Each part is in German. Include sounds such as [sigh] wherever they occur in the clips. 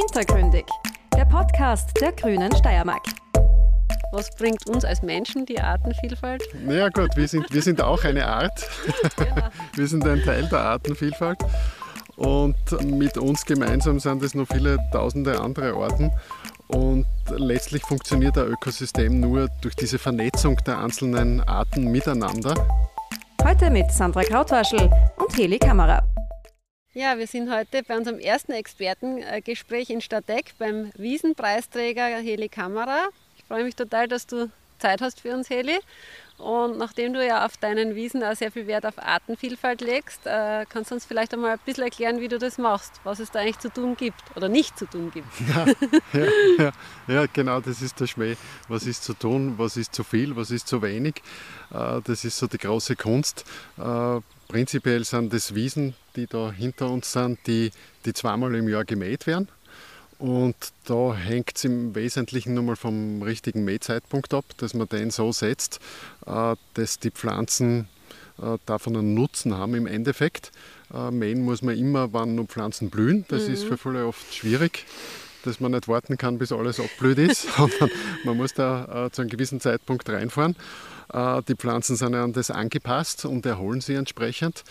Hintergründig, der Podcast der Grünen Steiermark. Was bringt uns als Menschen die Artenvielfalt? Naja gut, wir sind, wir sind auch eine Art. Genau. [laughs] Wir sind ein Teil der Artenvielfalt. Und mit uns gemeinsam sind es noch viele tausende andere Arten. Und letztlich funktioniert ein Ökosystem nur durch diese Vernetzung der einzelnen Arten miteinander. Heute mit Sandra Krautwaschel und Heli Kamera. Ja, wir sind heute bei unserem ersten Expertengespräch in Stadteck beim Wiesenpreisträger Heli Kamera. Ich freue mich total, dass du Zeit hast für uns, Heli. Und nachdem du ja auf deinen Wiesen auch sehr viel Wert auf Artenvielfalt legst, äh, kannst du uns vielleicht einmal ein bisschen erklären, wie du das machst, was es da eigentlich zu tun gibt oder nicht zu tun gibt. [laughs] Ja, ja, ja, ja genau, das ist der Schmäh. Was ist zu tun, was ist zu viel, was ist zu wenig. Äh, das ist so die große Kunst. Äh, prinzipiell sind das Wiesen, die da hinter uns sind, die, die zweimal im Jahr gemäht werden. Und da hängt es im Wesentlichen nur mal vom richtigen Mähzeitpunkt ab, dass man den so setzt, äh, dass die Pflanzen äh, davon einen Nutzen haben im Endeffekt. Äh, mähen muss man immer, wann nur Pflanzen blühen. Das mhm. ist für viele oft schwierig, dass man nicht warten kann, bis alles abblüht ist, [laughs] man muss da zu einem gewissen Zeitpunkt reinfahren. Die Pflanzen sind an das angepasst und erholen sie entsprechend.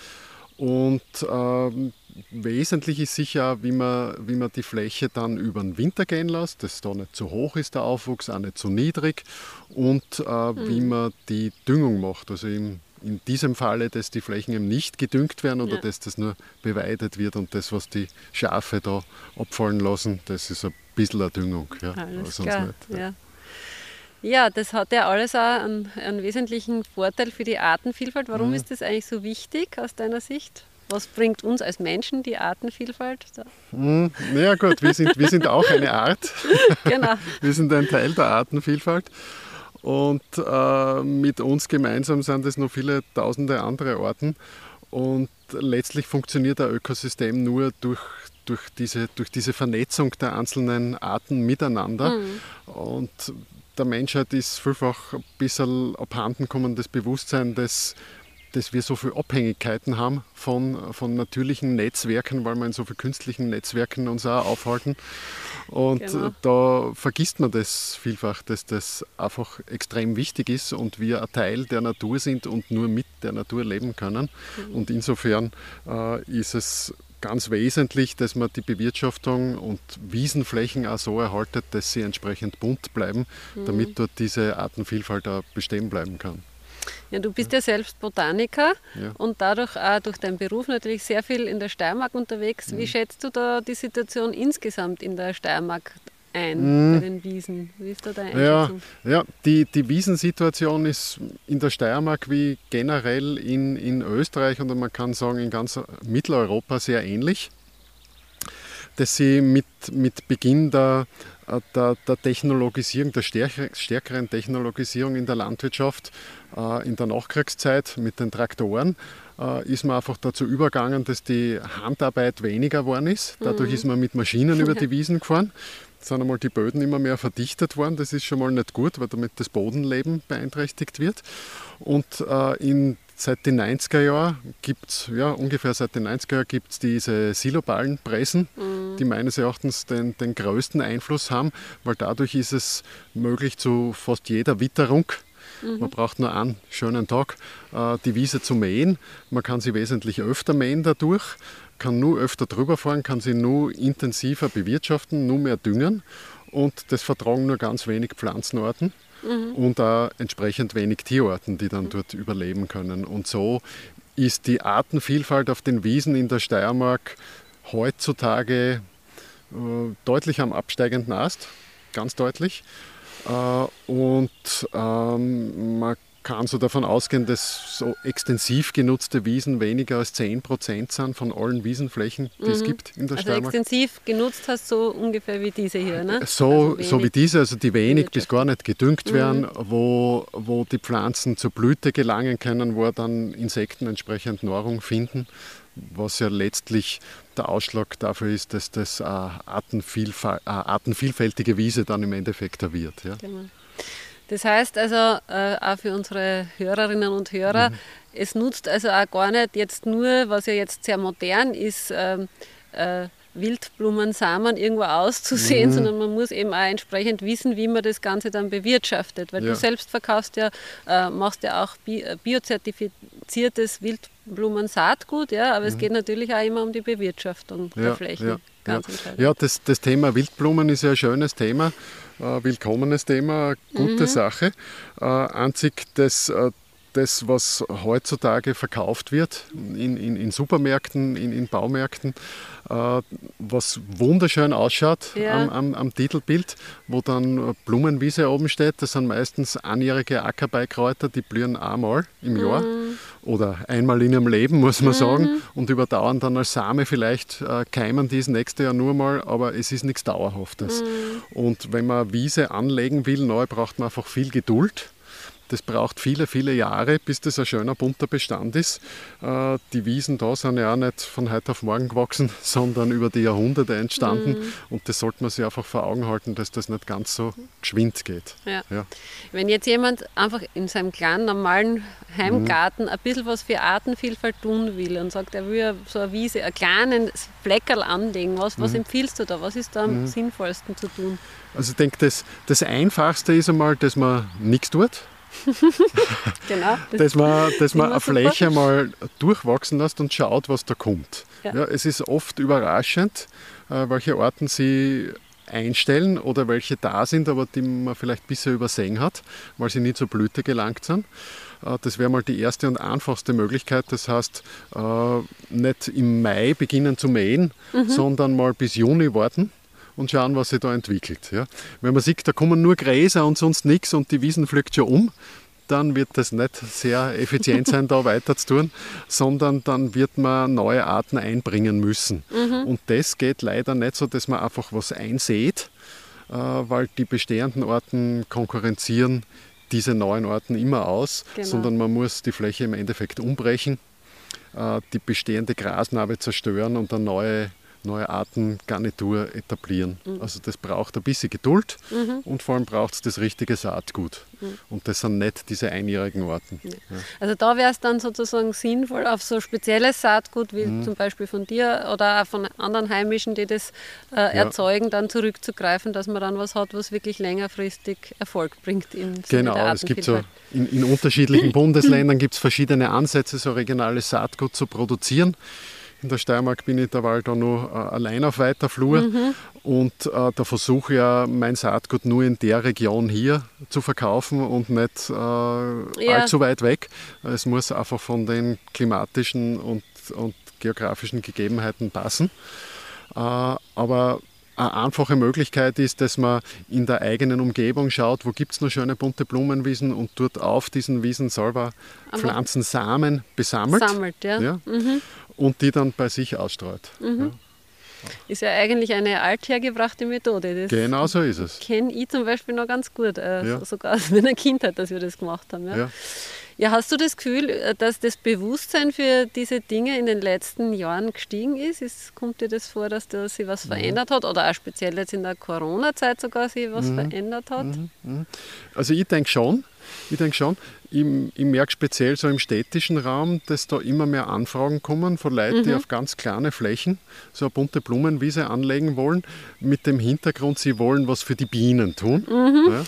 Und äh, wesentlich ist sicher, wie man, wie man die Fläche dann über den Winter gehen lässt, dass da nicht zu hoch ist der Aufwuchs, auch nicht zu niedrig und äh, mhm. wie man die Düngung macht. Also im, in diesem Falle, dass die Flächen eben nicht gedüngt werden oder ja. dass das nur beweidet wird und das, was die Schafe da abfallen lassen, das ist ein bisschen eine Düngung. Ja, Alles klar. Nicht, ja. ja. Ja, das hat ja alles auch einen, einen wesentlichen Vorteil für die Artenvielfalt. Warum mhm. ist das eigentlich so wichtig aus deiner Sicht? Was bringt uns als Menschen die Artenvielfalt? Mhm. Ja gut, wir sind, wir sind auch eine Art. [laughs] genau. Wir sind ein Teil der Artenvielfalt. Und äh, mit uns gemeinsam sind es noch viele tausende andere Arten. Und letztlich funktioniert ein Ökosystem nur durch, durch, diese, durch diese Vernetzung der einzelnen Arten miteinander. Mhm. Und der Menschheit ist vielfach ein bisschen abhanden das Bewusstsein, dass, dass wir so viele Abhängigkeiten haben von, von natürlichen Netzwerken, weil wir in so vielen künstlichen Netzwerken uns auch aufhalten. Und genau. da vergisst man das vielfach, dass das einfach extrem wichtig ist und wir ein Teil der Natur sind und nur mit der Natur leben können. Mhm. Und insofern äh, ist es ganz wesentlich, dass man die Bewirtschaftung und Wiesenflächen auch so erhaltet, dass sie entsprechend bunt bleiben, mhm. damit dort diese Artenvielfalt auch bestehen bleiben kann. Ja, du bist ja, ja selbst Botaniker ja. und dadurch auch durch deinen Beruf natürlich sehr viel in der Steiermark unterwegs. Wie mhm. schätzt du da die Situation insgesamt in der Steiermark ein mhm. bei den Wiesen? Wie ist da deine Einschätzung? Ja, ja die, die Wiesensituation ist in der Steiermark wie generell in, in Österreich und man kann sagen in ganz Mitteleuropa sehr ähnlich. Dass sie mit, mit Beginn der, der, der Technologisierung, der stärkeren Technologisierung in der Landwirtschaft äh, in der Nachkriegszeit mit den Traktoren, äh, ist man einfach dazu übergegangen, dass die Handarbeit weniger geworden ist. Dadurch mhm. ist man mit Maschinen über [laughs] die Wiesen gefahren sind einmal die Böden immer mehr verdichtet worden. Das ist schon mal nicht gut, weil damit das Bodenleben beeinträchtigt wird. Und äh, in, seit den 90er Jahren gibt es, ja, ungefähr seit den 90er Jahren gibt es diese Siloballenpressen, mhm. die meines Erachtens den, den größten Einfluss haben, weil dadurch ist es möglich, zu fast jeder Witterung Mhm. Man braucht nur einen schönen Tag, äh, die Wiese zu mähen. Man kann sie wesentlich öfter mähen dadurch kann nur öfter drüber fahren, kann sie nur intensiver bewirtschaften, nur mehr düngen und das vertragen nur ganz wenig Pflanzenarten mhm. und auch entsprechend wenig Tierarten, die dann dort überleben können. Und so ist die Artenvielfalt auf den Wiesen in der Steiermark heutzutage äh, deutlich am absteigenden Ast, ganz deutlich. Äh, und ähm, man kann so davon ausgehen, dass so extensiv genutzte Wiesen weniger als 10 Prozent sind von allen Wiesenflächen, die mhm. es gibt in der also Steiermark. extensiv genutzt hast so ungefähr wie diese hier, ne? So, also so wie diese, also die wenig bis gar nicht gedüngt mhm. werden, wo, wo die Pflanzen zur Blüte gelangen können, wo dann Insekten entsprechend Nahrung finden, was ja letztlich der Ausschlag dafür ist, dass das eine artenvielfältige Wiese dann im Endeffekt da wird. Ja. Genau. Das heißt also äh, auch für unsere Hörerinnen und Hörer, mhm. es nutzt also auch gar nicht jetzt nur, was ja jetzt sehr modern ist, ähm, äh, Wildblumensamen irgendwo auszusehen, Mhm. sondern man muss eben auch entsprechend wissen, wie man das Ganze dann bewirtschaftet. Weil Ja. du selbst verkaufst ja, äh, machst ja auch bi äh, biozertifiziertes Wildblumensaatgut, ja, aber es geht natürlich auch immer um die Bewirtschaftung der Flächen. Mhm. Ja, Ganz ja. ja das, das Thema Wildblumen ist ja ein schönes Thema, äh, willkommenes Thema, eine gute Mhm. Sache. Äh, einzig das, äh, das, was heutzutage verkauft wird in, in, in Supermärkten, in, in Baumärkten, äh, was wunderschön ausschaut Ja. am, am, am Titelbild, wo dann Blumenwiese oben steht. Das sind meistens einjährige Ackerbeikräuter, die blühen einmal im Jahr oder einmal in ihrem Leben, muss man sagen, und überdauern dann als Same. Vielleicht äh, keimen die das nächste Jahr nur mal, aber es ist nichts Dauerhaftes. Und wenn man Wiese anlegen will, neu, braucht man einfach viel Geduld. Das braucht viele, viele Jahre, bis das ein schöner bunter Bestand ist. Äh, Die Wiesen da sind ja auch nicht von heute auf morgen gewachsen, [laughs] sondern über die Jahrhunderte entstanden. Und das sollte man sich einfach vor Augen halten, dass das nicht ganz so geschwind geht. Ja. Ja. Wenn jetzt jemand einfach in seinem kleinen, normalen Heimgarten Mhm. ein bisschen was für Artenvielfalt tun will und sagt, er will so eine Wiese, einen kleinen Fleckerl anlegen, was, Mhm. was empfiehlst du da? Was ist da am sinnvollsten zu tun? Also ich denke, das, das Einfachste ist einmal, dass man nichts tut. [laughs] Genau. das- dass man, dass man eine super. Fläche mal durchwachsen lässt und schaut, was da kommt. Ja. Ja. es ist oft überraschend, äh, welche Arten sie einstellen oder welche da sind, aber die man vielleicht bisher übersehen hat, weil sie nie zur Blüte gelangt sind. Äh, Das wäre mal die erste und einfachste Möglichkeit. Das heißt, äh, nicht im Mai beginnen zu mähen, sondern mal bis Juni warten und schauen, was sich da entwickelt. Ja. Wenn man sieht, da kommen nur Gräser und sonst nichts und die Wiesen pflückt schon um, dann wird das nicht sehr effizient sein, da [laughs] weiter zu tun, sondern dann wird man neue Arten einbringen müssen. Und das geht leider nicht so, dass man einfach was einsät, äh, weil die bestehenden Arten konkurrenzieren diese neuen Arten immer aus, Genau. sondern man muss die Fläche im Endeffekt umbrechen, äh, die bestehende Grasnarbe zerstören und dann neue, neue Artengarnitur etablieren. Also das braucht ein bisschen Geduld und vor allem braucht es das richtige Saatgut. Und das sind nicht diese einjährigen Arten. Ja. Also da wäre es dann sozusagen sinnvoll, auf so spezielles Saatgut, wie Mhm. zum Beispiel von dir oder auch von anderen Heimischen, die das äh, erzeugen, dann zurückzugreifen, dass man dann was hat, was wirklich längerfristig Erfolg bringt im Genau, es gibt so in, in unterschiedlichen [laughs] Bundesländern gibt es verschiedene Ansätze, so regionales Saatgut zu produzieren. In der Steiermark bin ich derweil da nur äh, allein auf weiter Flur und äh, da versuche ich ja mein Saatgut nur in der Region hier zu verkaufen und nicht äh, allzu weit weg. Es muss einfach von den klimatischen und, und geografischen Gegebenheiten passen. Äh, aber eine einfache Möglichkeit ist, dass man in der eigenen Umgebung schaut, wo gibt es noch schöne bunte Blumenwiesen und dort auf diesen Wiesen selber Pflanzensamen besammelt Sammelt, ja. ja, und die dann bei sich ausstreut. Ja. Ist ja eigentlich eine althergebrachte Methode. Das Genau so ist es. kenne ich zum Beispiel noch ganz gut, äh, Ja. sogar aus meiner Kindheit, dass wir das gemacht haben. Ja. Ja. Hast du das Gefühl, äh, dass das Bewusstsein für diese Dinge in den letzten Jahren gestiegen ist? ist kommt dir das vor, dass da sich was verändert hat oder auch speziell jetzt in der Corona-Zeit sogar sich was verändert hat? Also ich denke schon, ich denke schon, ich, ich merke speziell so im städtischen Raum, dass da immer mehr Anfragen kommen von Leuten, die auf ganz kleine Flächen so eine bunte Blumenwiese anlegen wollen, mit dem Hintergrund, sie wollen was für die Bienen tun. Ja.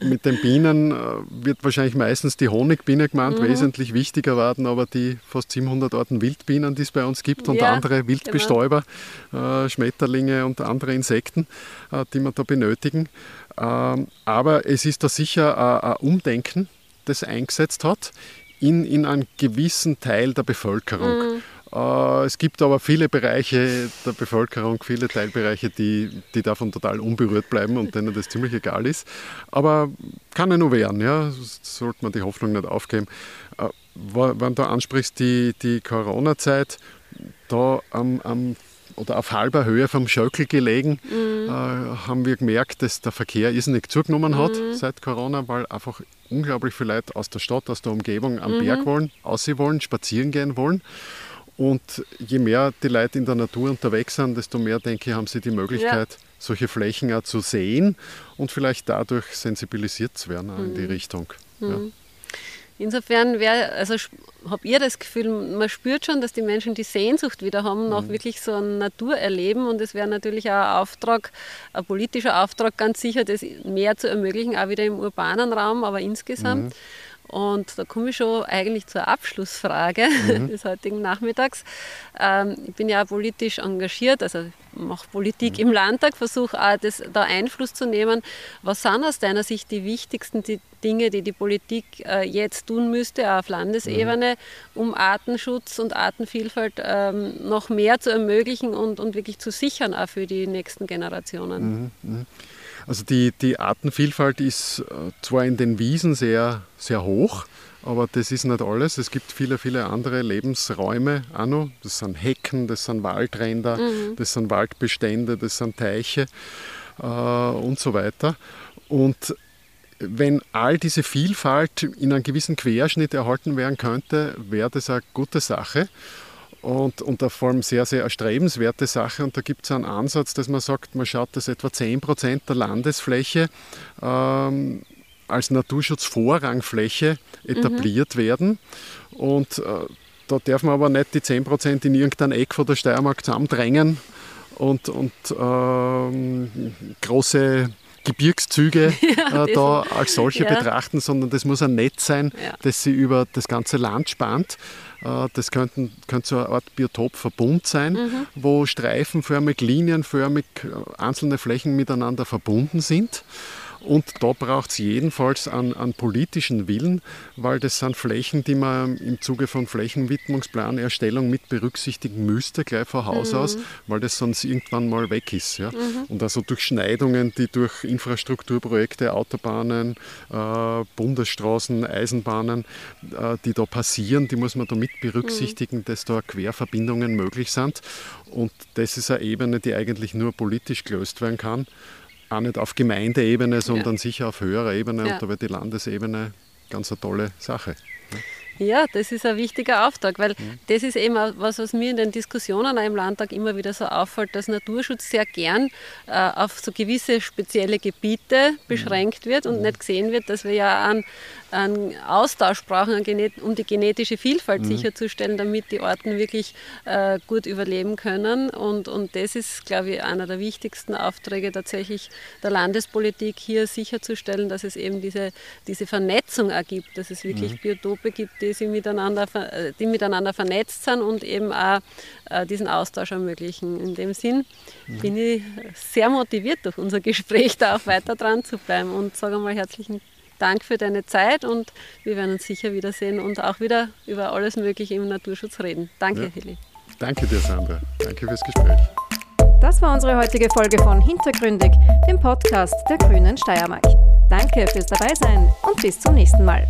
[laughs] Mit den Bienen äh, wird wahrscheinlich meistens die Honigbiene gemeint, wesentlich wichtiger werden aber die fast 700 Arten Wildbienen, die es bei uns gibt und Ja, andere Wildbestäuber, äh, Schmetterlinge und andere Insekten, äh, die wir da benötigen. Ähm, aber es ist da sicher ein, ein Umdenken, das eingesetzt hat in, in einem gewissen Teil der Bevölkerung. Äh, Es gibt aber viele Bereiche der Bevölkerung, viele Teilbereiche, die, die davon total unberührt bleiben und denen das ziemlich egal ist. Aber kann ja nur werden, ja, sollte man die Hoffnung nicht aufgeben. Äh, Wenn du ansprichst, die, die Corona-Zeit, da am, am oder auf halber Höhe vom Schöckel gelegen, äh, haben wir gemerkt, dass der Verkehr irrsinnig zugenommen hat seit Corona, weil einfach unglaublich viele Leute aus der Stadt, aus der Umgebung am Berg wollen, aussehen wollen, spazieren gehen wollen. Und je mehr die Leute in der Natur unterwegs sind, desto mehr, denke ich, haben sie die Möglichkeit, solche Flächen auch zu sehen und vielleicht dadurch sensibilisiert zu werden in die Richtung. Ja. Insofern wäre, also habe ihr das Gefühl, man spürt schon, dass die Menschen die Sehnsucht wieder haben nach mhm. wirklich so ein Naturerleben und es wäre natürlich auch ein Auftrag, ein politischer Auftrag ganz sicher, das mehr zu ermöglichen, auch wieder im urbanen Raum, aber insgesamt. Mhm. Und da komme ich schon eigentlich zur Abschlussfrage mhm. [laughs] des heutigen Nachmittags. Ähm, ich bin ja politisch engagiert, also mache Politik mhm. im Landtag, versuche auch das, da Einfluss zu nehmen. Was sind aus deiner Sicht die wichtigsten die Dinge, die die Politik äh, jetzt tun müsste, auch auf Landesebene, mhm. um Artenschutz und Artenvielfalt ähm, noch mehr zu ermöglichen und, und wirklich zu sichern, auch für die nächsten Generationen? Also die, die Artenvielfalt ist äh, zwar in den Wiesen sehr, sehr hoch, aber das ist nicht alles. Es gibt viele, viele andere Lebensräume auch noch. Das sind Hecken, das sind Waldränder, mhm. das sind Waldbestände, das sind Teiche äh, und so weiter. Und wenn all diese Vielfalt in einem gewissen Querschnitt erhalten werden könnte, wäre das eine gute Sache und, und vor allem sehr, sehr erstrebenswerte Sache. Und da gibt es einen Ansatz, dass man sagt, man schaut, dass etwa 10% der Landesfläche ähm, als Naturschutzvorrangfläche etabliert mhm. werden. Und äh, da darf man aber nicht die 10% in irgendein Eck von der Steiermark zusammendrängen und, und ähm, große Gebirgszüge [laughs] ja, äh, da als solche ja. betrachten, sondern das muss ein Netz sein, ja. das sie über das ganze Land spannt. Äh, das könnten, könnte so eine Art Biotopverbund sein, mhm. wo streifenförmig, linienförmig äh, einzelne Flächen miteinander verbunden sind. Und da braucht es jedenfalls an, an, politischen Willen, weil das sind Flächen, die man im Zuge von Flächenwidmungsplanerstellung mit berücksichtigen müsste, gleich von Haus mhm. aus, weil das sonst irgendwann mal weg ist. Ja? Mhm. Und also Durchschneidungen, die durch Infrastrukturprojekte, Autobahnen, äh, Bundesstraßen, Eisenbahnen, äh, die da passieren, die muss man da mit berücksichtigen, mhm. dass da Querverbindungen möglich sind. Und das ist eine Ebene, die eigentlich nur politisch gelöst werden kann auch nicht auf Gemeindeebene, sondern ja. sicher auf höherer Ebene. Ja. Und da wird die Landesebene ganz eine tolle Sache. Ja, das ist ein wichtiger Auftrag, weil mhm. das ist eben was, was mir in den Diskussionen im Landtag immer wieder so auffällt, dass Naturschutz sehr gern äh, auf so gewisse spezielle Gebiete mhm. beschränkt wird und mhm. nicht gesehen wird, dass wir ja an einen Austausch brauchen, um die genetische Vielfalt mhm. sicherzustellen, damit die Orten wirklich äh, gut überleben können. Und, und das ist, glaube ich, einer der wichtigsten Aufträge tatsächlich der Landespolitik, hier sicherzustellen, dass es eben diese, diese Vernetzung ergibt, dass es wirklich mhm. Biotope gibt, die, sie miteinander, äh, die miteinander vernetzt sind und eben auch äh, diesen Austausch ermöglichen. In dem Sinn mhm. bin ich sehr motiviert durch unser Gespräch, da auch weiter dran zu bleiben und sage mal herzlichen Dank. Dank für deine Zeit und wir werden uns sicher wiedersehen und auch wieder über alles Mögliche im Naturschutz reden. Danke, ja. Heli. Danke dir, Sandra. Danke fürs Gespräch. Das war unsere heutige Folge von Hintergründig, dem Podcast der Grünen Steiermark. Danke fürs Dabeisein und bis zum nächsten Mal.